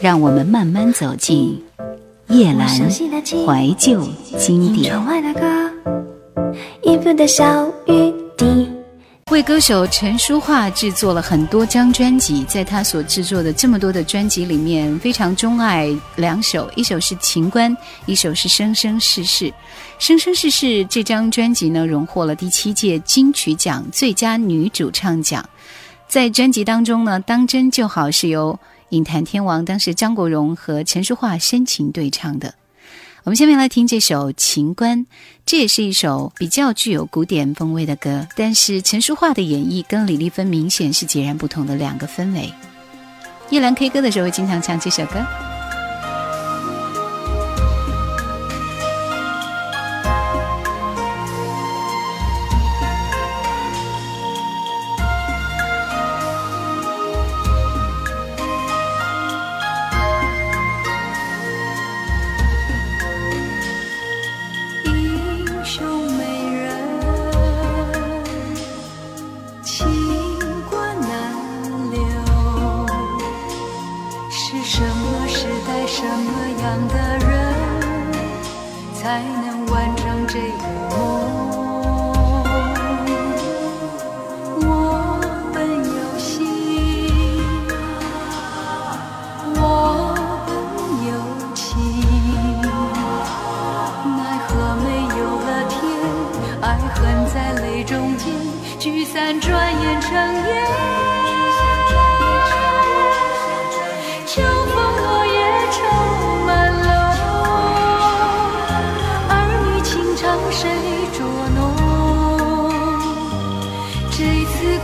让我们慢慢走进叶阑怀旧经典。为歌手陈淑桦制作了很多张专辑，在他所制作的这么多的专辑里面，非常钟爱两首，一首是《情关》，一首是《生生世世》。《生生世世》这张专辑呢，荣获了第七届金曲奖最佳女主唱奖。在专辑当中呢，《当真就好》是由影坛天王当时张国荣和陈淑桦深情对唱的。我们下面来听这首《情关》，这也是一首比较具有古典风味的歌，但是陈淑桦的演绎跟李丽芬明显是截然不同的两个氛围。叶兰 K 歌的时候会经常唱这首歌。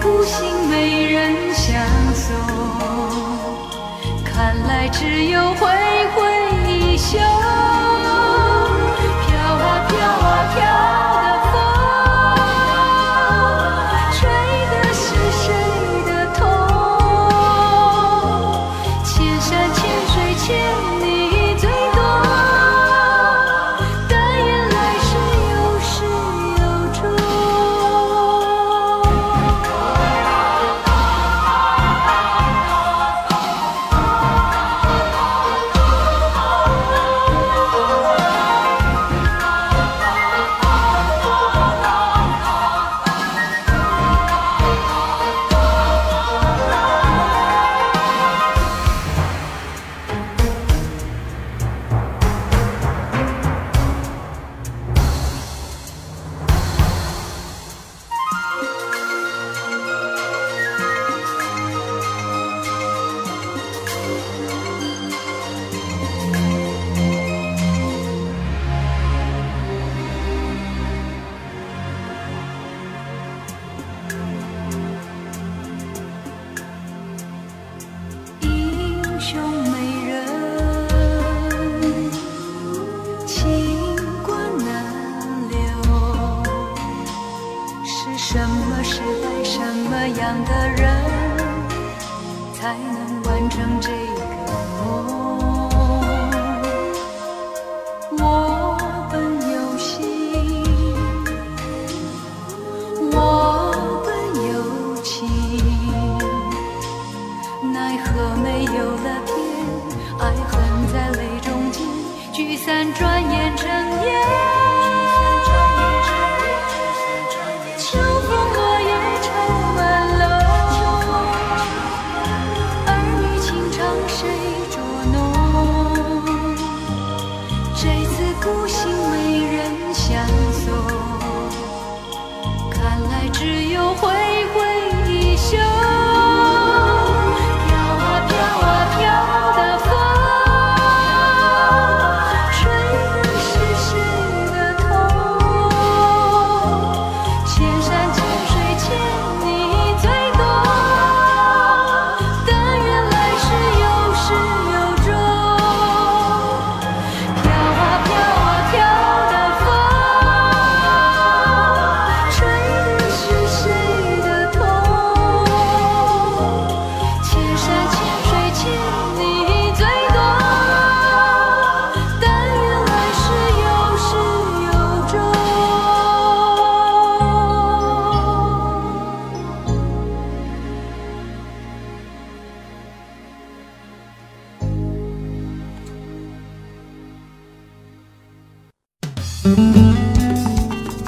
孤心没人相送看来只有挥挥衣袖。飘啊飘啊飘才能完成这个梦，我本有心，我本有情，奈何没有了天，爱恨在泪中间聚散，转眼成烟。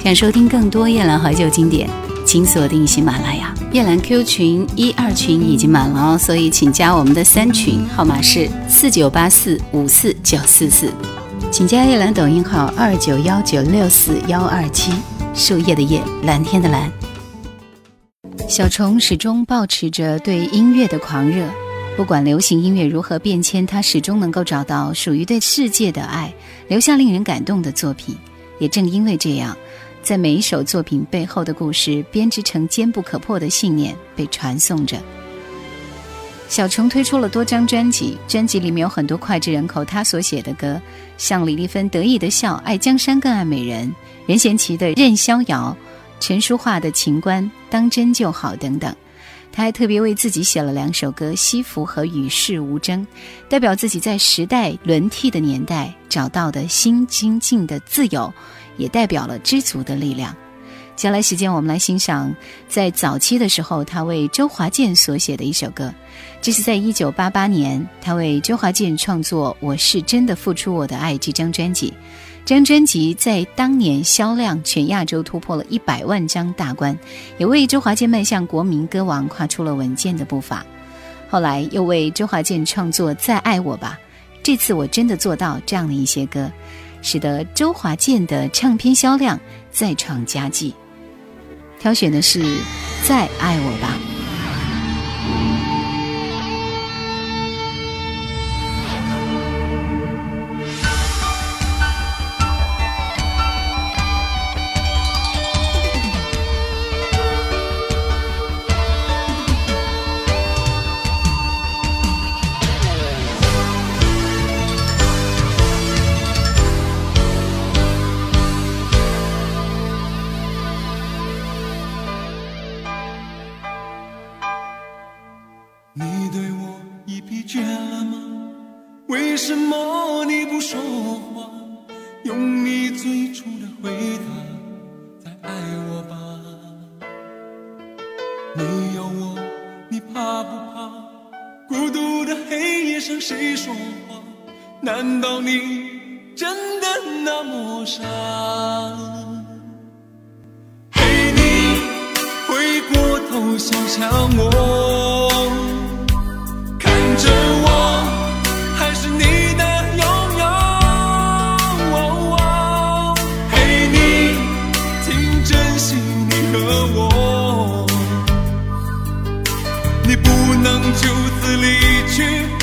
想收听更多夜兰怀旧经典，请锁定喜马拉雅。夜兰 Q 群一二群已经满了哦，所以请加我们的三群，号码是四九八四五四九四四。请加夜兰抖音号二九幺九六四幺二七，树叶的叶，蓝天的蓝。小虫始终保持着对音乐的狂热，不管流行音乐如何变迁，他始终能够找到属于对世界的爱，留下令人感动的作品。也正因为这样。在每一首作品背后的故事编织成坚不可破的信念，被传颂着。小虫推出了多张专辑，专辑里面有很多脍炙人口他所写的歌，像李丽芬得意的笑、爱江山更爱美人、任贤齐的任逍遥、陈淑桦的情关、当真就好等等。他还特别为自己写了两首歌《西服》和《与世无争》，代表自己在时代轮替的年代找到的新精进的自由。也代表了知足的力量。接下来时间，我们来欣赏在早期的时候，他为周华健所写的一首歌。这是在一九八八年，他为周华健创作《我是真的付出我的爱》这张专辑。这张专辑在当年销量全亚洲突破了一百万张大关，也为周华健迈向国民歌王跨出了稳健的步伐。后来又为周华健创作《再爱我吧》，这次我真的做到这样的一些歌。使得周华健的唱片销量再创佳绩。挑选的是《再爱我吧》。去，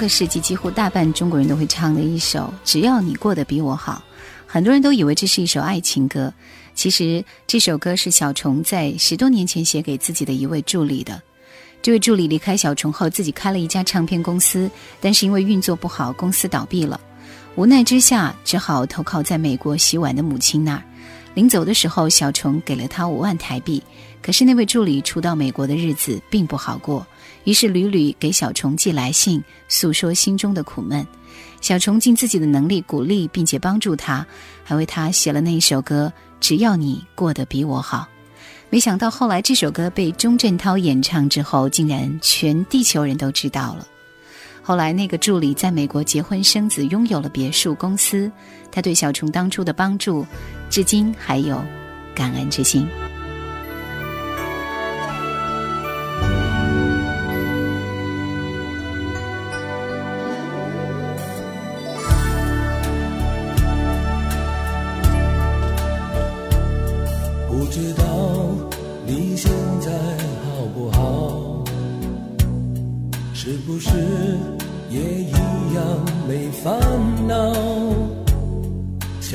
个世纪几乎大半中国人都会唱的一首《只要你过得比我好》，很多人都以为这是一首爱情歌，其实这首歌是小虫在十多年前写给自己的一位助理的。这位助理离开小虫后，自己开了一家唱片公司，但是因为运作不好，公司倒闭了。无奈之下，只好投靠在美国洗碗的母亲那儿。临走的时候，小虫给了他五万台币。可是那位助理初到美国的日子并不好过，于是屡屡给小虫寄来信，诉说心中的苦闷。小虫尽自己的能力鼓励并且帮助他，还为他写了那一首歌《只要你过得比我好》。没想到后来这首歌被钟镇涛演唱之后，竟然全地球人都知道了。后来那个助理在美国结婚生子，拥有了别墅公司。他对小虫当初的帮助，至今还有感恩之心。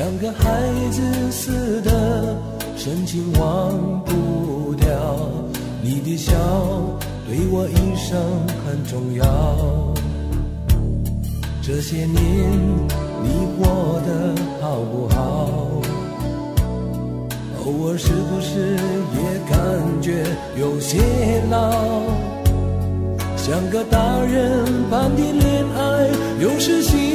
像个孩子似的神情忘不掉你的笑对我一生很重要。这些年你过得好不好？偶尔是不是也感觉有些老？像个大人般的恋爱有时心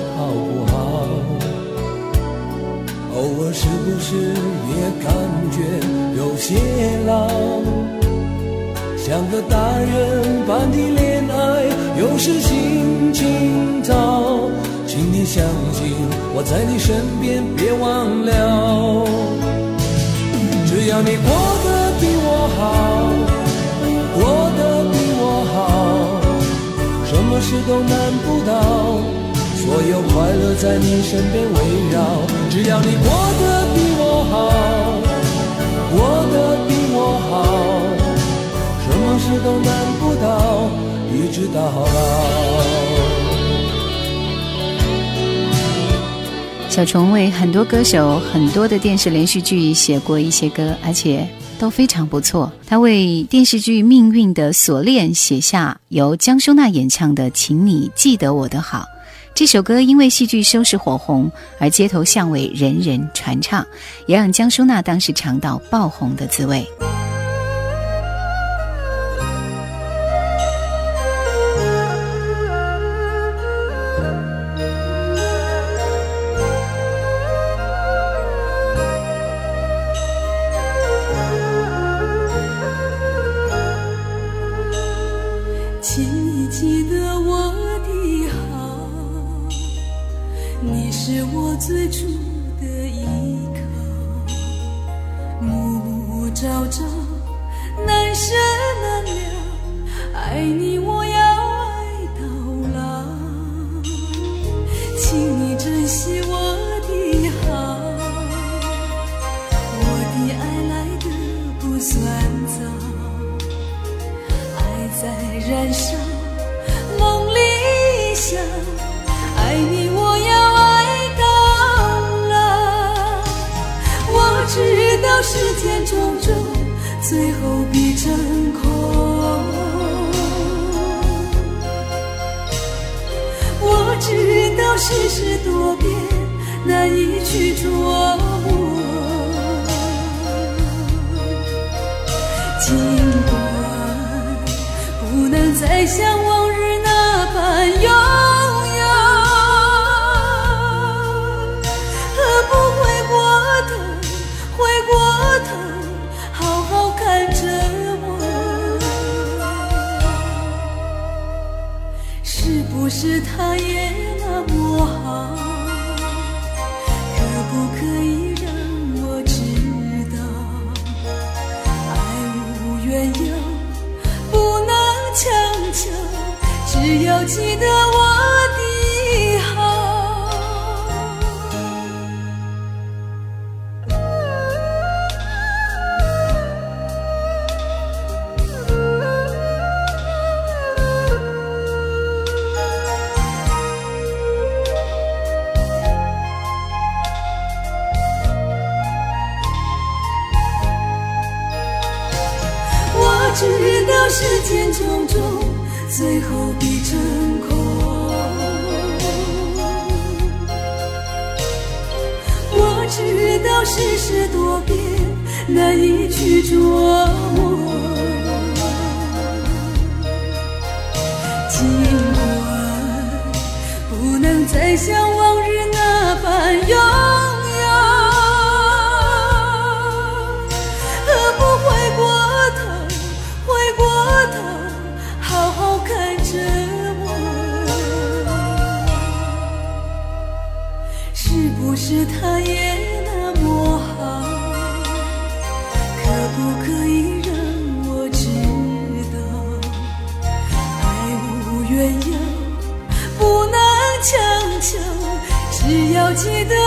我是不是也感觉有些老？像个大人般的恋爱，有时心情糟。请你相信我在你身边，别忘了。只要你过得比我好，过得比我好，什么事都难不倒。所有快乐在你身边围绕。只要你过得比我好，过得比我好。什么事都难不倒，一直到老。小虫为很多歌手、很多的电视连续剧写过一些歌，而且都非常不错。他为电视剧《命运的锁链》写下由江淑娜演唱的《请你记得我的好》这首歌，因为戏剧收视火红，而街头巷尾人人传唱，也让江淑娜当时尝到爆红的滋味。你是我最初的依靠暮暮朝朝难舍难了爱你世间种种，最后必成空。我知道世事多变，难以去琢磨。尽管不能再像往日要记得我的好。我知道世间种种，最后必成空。我知道世事多变，难以去琢磨。尽管不能再像记得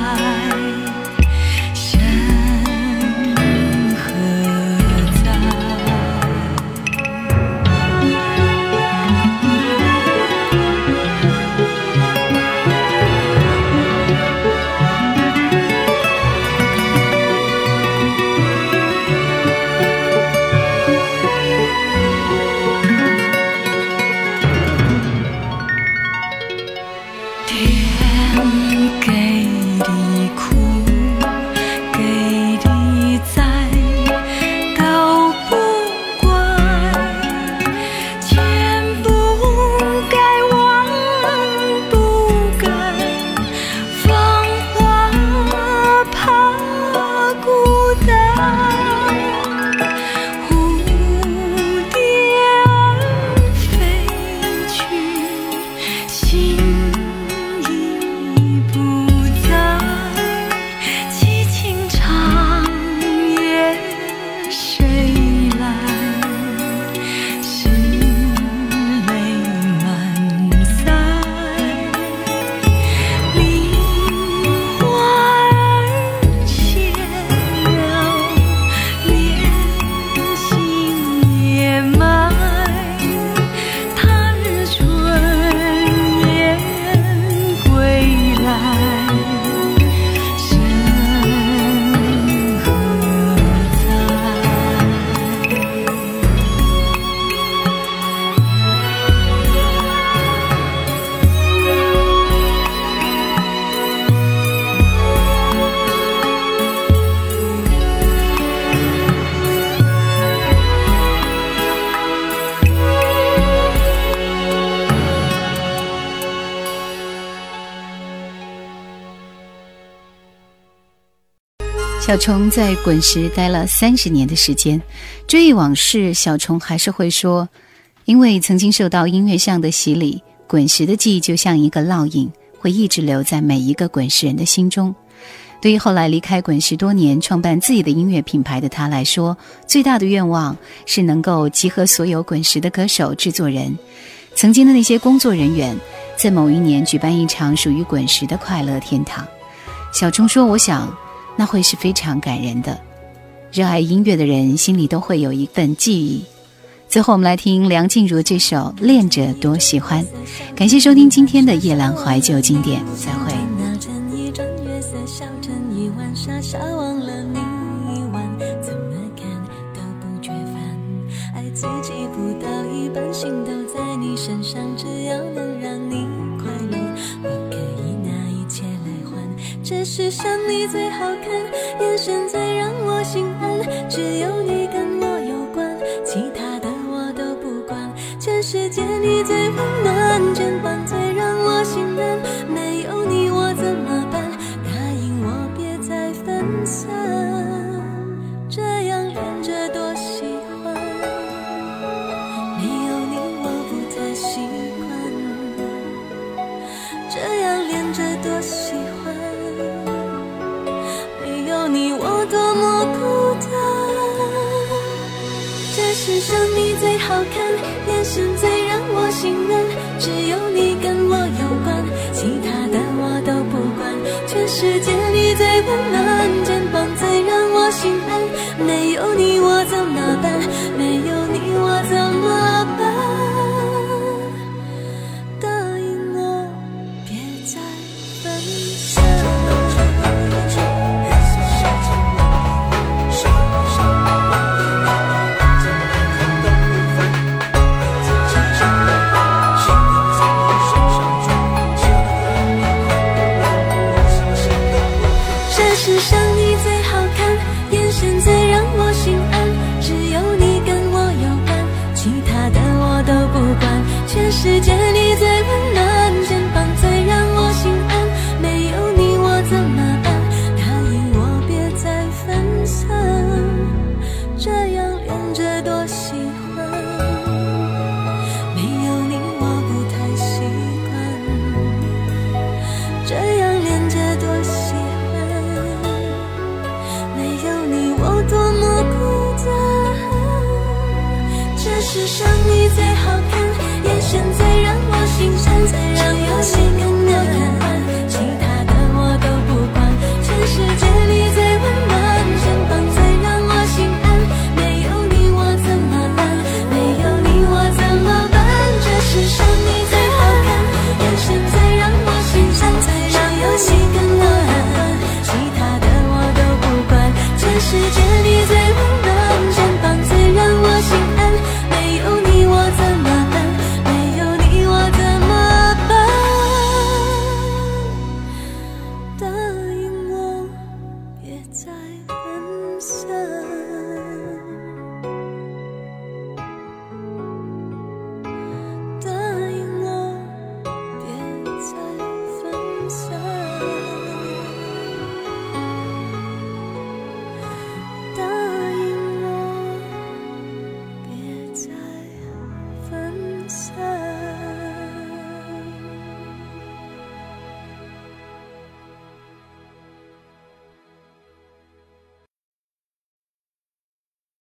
side. 小虫在滚石待了三十年的时间，追忆往事，小虫还是会说，因为曾经受到音乐上的洗礼，滚石的记忆就像一个烙印，会一直留在每一个滚石人的心中。对于后来离开滚石多年，创办自己的音乐品牌的他来说，最大的愿望是能够集合所有滚石的歌手、制作人，曾经的那些工作人员，在某一年举办一场属于滚石的快乐天堂。小虫说：“我想。”那会是非常感人的。热爱音乐的人心里都会有一份记忆。最后，我们来听梁静茹这首《恋着多喜欢》。感谢收听今天的夜阑怀旧经典，再会。最好看，眼神最让我心安，只有你想你最好看，眼神最让我心安，只有你跟我有关，其他的我都不管。全世界你最温暖，肩膀最让我心安，没有你我怎么办？时间